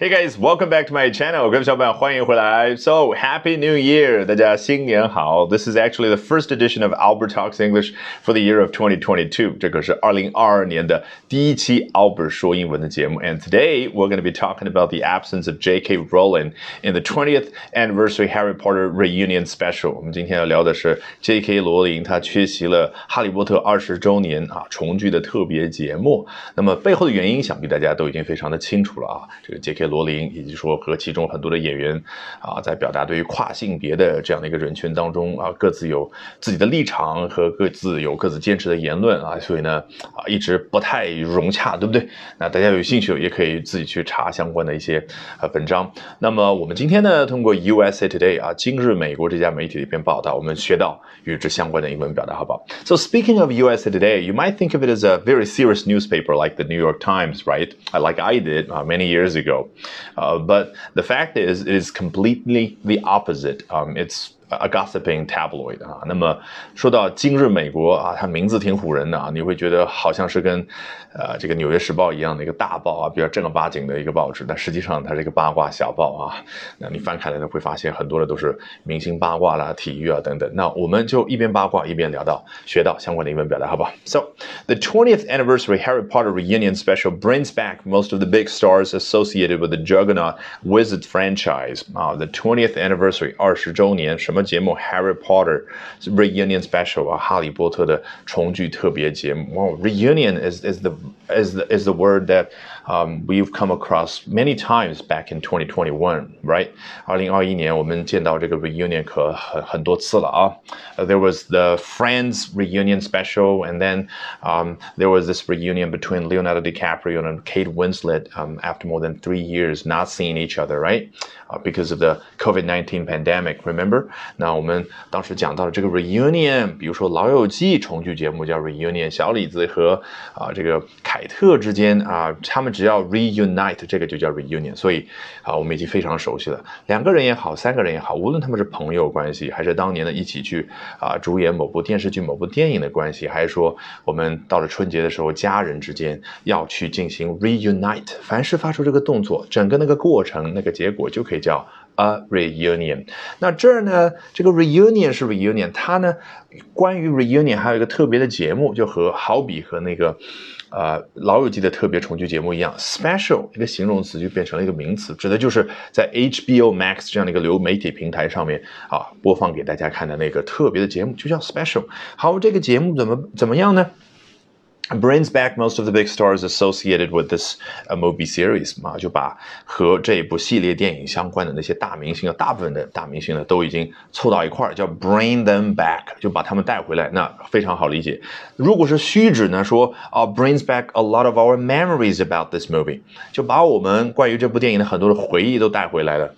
Hey guys, welcome back to my channel. 各位小伙伴，欢迎回来。So happy New Year! 大家新年好。This is actually the first edition of Albert Talks English for the year of 2022. 这可是2022年的第一期 Albert 说英文的节目。And today we're going to be talking about the absence of J.K. Rowling in the 20th anniversary Harry Potter reunion special. 我们今天要聊的是 J.K. 罗琳他缺席了哈利波特二十周年啊重聚的特别节目。那么背后的原因，想必大家都已经非常的清楚了啊。这个 J.K. 罗琳，以及说和其中很多的演员啊，在表达对于跨性别的这样的一个人群当中啊，各自有自己的立场和各自有各自坚持的言论啊，所以呢啊，一直不太融洽，对不对？那大家有兴趣也可以自己去查相关的一些呃文章。那么我们今天呢，通过 USA Today 啊，今日美国这家媒体的一篇报道，我们学到与之相关的英文表达，好不好？So speaking of USA Today, you might think of it as a very serious newspaper like the New York Times, right? Like I did many years ago. Uh, but the fact is, it is completely the opposite. Um, it's a gossiping tabloid 啊，那么说到今日美国啊，它名字挺唬人的啊，你会觉得好像是跟呃这个纽约时报一样的一个大报啊，比较正儿八经的一个报纸，但实际上它是一个八卦小报啊。那你翻开来呢，会发现很多的都是明星八卦啦、体育啊等等。那我们就一边八卦一边聊到学到相关的英文表达，好不好？So the 20th anniversary Harry Potter reunion special brings back most of the big stars associated with the juggernaut Wizard franchise 啊，the 20th anniversary 二十周年什么？节目《Harry Potter Reunion Special》啊，哈利波特的重聚特别节目。Wow, reunion is is the is the is the word that um, we've come across many times back in 2021, right? 二零二一年我们见到这个 reunion 可很很多次了啊。Uh, there was the Friends reunion special, and then um, there was this reunion between Leonardo DiCaprio and Kate Winslet um, after more than three years not seeing each other, right? Uh, because of the COVID-19 pandemic, remember? 那我们当时讲到了这个 reunion，比如说《老友记》重聚节目叫 reunion，小李子和啊这个凯特之间啊，他们 只要 reunite，这个就叫 reunion。所以啊，我们已经非常熟悉了。两个人也好，三个人也好，无论他们是朋友关系，还是当年的一起去啊主演某部电视剧、某部电影的关系，还是说我们到了春节的时候，家人之间要去进行 reunite，凡是发出这个动作，整个那个过程、那个结果就可以叫。A reunion，那这儿呢？这个 reunion 是 reunion，它呢，关于 reunion 还有一个特别的节目，就和好比和那个，呃，老友记的特别重聚节目一样，special 一个形容词就变成了一个名词，指的就是在 HBO Max 这样的一个流媒体平台上面啊，播放给大家看的那个特别的节目，就叫 special。好，这个节目怎么怎么样呢？brings back most of the big stars associated with this movie series 嘛，就把和这一部系列电影相关的那些大明星啊，大部分的大明星呢都已经凑到一块儿，叫 bring them back，就把他们带回来。那非常好理解。如果是虚指呢，说啊、，Brings back a lot of our memories about this movie，就把我们关于这部电影的很多的回忆都带回来了。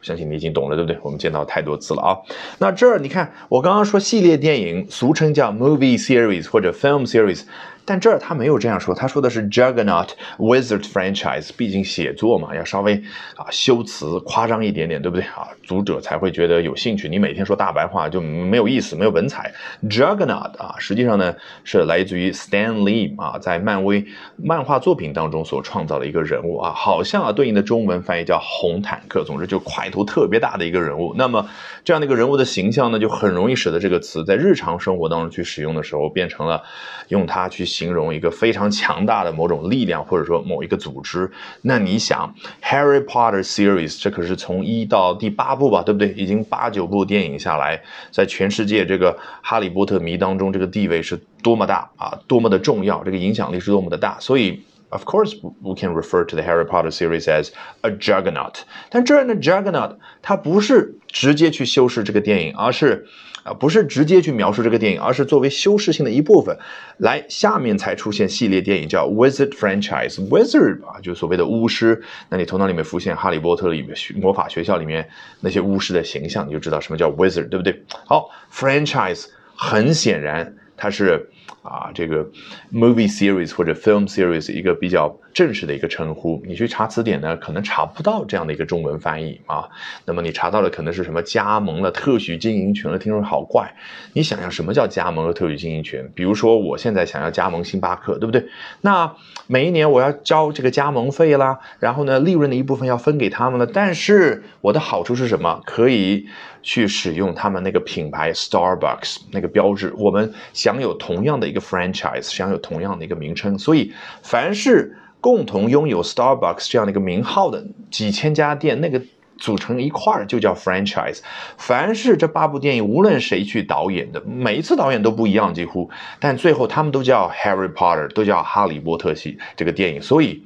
相信你已经懂了，对不对？我们见到太多次了啊。那这儿你看，我刚刚说系列电影，俗称叫 movie series 或者 film series。但这儿他没有这样说，他说的是 Juggernaut Wizard franchise，毕竟写作嘛，要稍微啊修辞夸张一点点，对不对啊？读者才会觉得有兴趣。你每天说大白话就没有意思，没有文采。Juggernaut 啊，实际上呢是来自于 Stan Lee 啊，在漫威漫画作品当中所创造的一个人物啊，好像啊对应的中文翻译叫红坦克。总之就块头特别大的一个人物。那么这样的一个人物的形象呢，就很容易使得这个词在日常生活当中去使用的时候，变成了用它去。形容一个非常强大的某种力量，或者说某一个组织。那你想，《Harry Potter》series 这可是从一到第八部吧，对不对？已经八九部电影下来，在全世界这个哈利波特迷当中，这个地位是多么大啊，多么的重要，这个影响力是多么的大。所以，of course we can refer to the Harry Potter series as a juggernaut。但这样的 juggernaut 它不是直接去修饰这个电影，而是。啊，不是直接去描述这个电影，而是作为修饰性的一部分。来，下面才出现系列电影叫 Wizard franchise。Wizard 啊，就是所谓的巫师。那你头脑里面浮现《哈利波特》里面魔法学校里面那些巫师的形象，你就知道什么叫 Wizard，对不对？好，franchise 很显然它是啊这个 movie series 或者 film series 一个比较。正式的一个称呼。你去查词典呢，可能查不到这样的一个中文翻译啊。那么你查到的可能是什么加盟了特许经营权了，听说好怪。你想想什么叫加盟了特许经营权？比如说我现在想要加盟星巴克，对不对？那每一年我要交这个加盟费啦，然后呢，利润的一部分要分给他们了。但是我的好处是什么？可以去使用他们那个品牌 Starbucks 那个标志，我们享有同样的一个 franchise，享有同样的一个名称。所以凡是共同拥有 Starbucks 这样的一个名号的几千家店，那个组成一块儿就叫 franchise。凡是这八部电影，无论谁去导演的，每一次导演都不一样，几乎，但最后他们都叫 Harry Potter，都叫哈利波特系这个电影。所以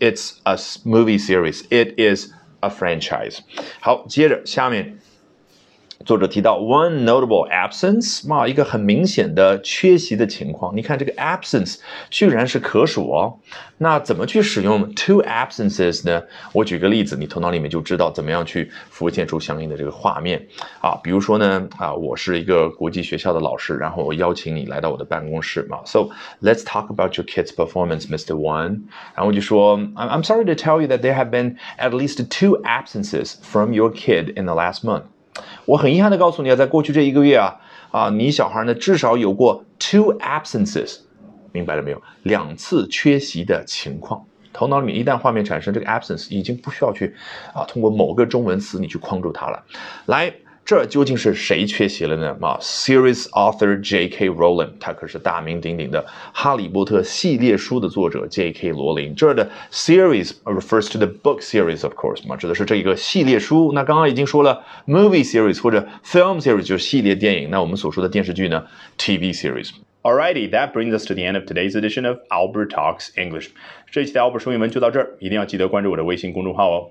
it's a movie series，it is a franchise。好，接着下面。作者提到 one notable absence，嘛，一个很明显的缺席的情况。你看这个 absence 居然是可数哦。那怎么去使用 two absences 呢？我举个例子，你头脑里面就知道怎么样去浮现出相应的这个画面啊。比如说呢，啊，我是一个国际学校的老师，然后我邀请你来到我的办公室嘛。So let's talk about your kid's performance, Mr. One。然后我就说，I'm I'm sorry to tell you that there have been at least two absences from your kid in the last month。 我很遗憾的告诉你啊，在过去这一个月啊，啊，你小孩呢至少有过 two absences，明白了没有？两次缺席的情况。头脑里面一旦画面产生，这个 absence 已经不需要去啊，通过某个中文词你去框住它了。来。这究竟是谁缺席了呢？啊，series author J.K. Rowling，他可是大名鼎鼎的《哈利波特》系列书的作者 J.K. 罗琳。这儿的 series refers to the book series，of course，嘛，指的是这一个系列书。那刚刚已经说了，movie series 或者 film series 就是系列电影。那我们所说的电视剧呢，TV series。Alrighty, that brings us to the end of today's edition of Albert Talks English。这一期的 Albert 说英文就到这儿，一定要记得关注我的微信公众号哦。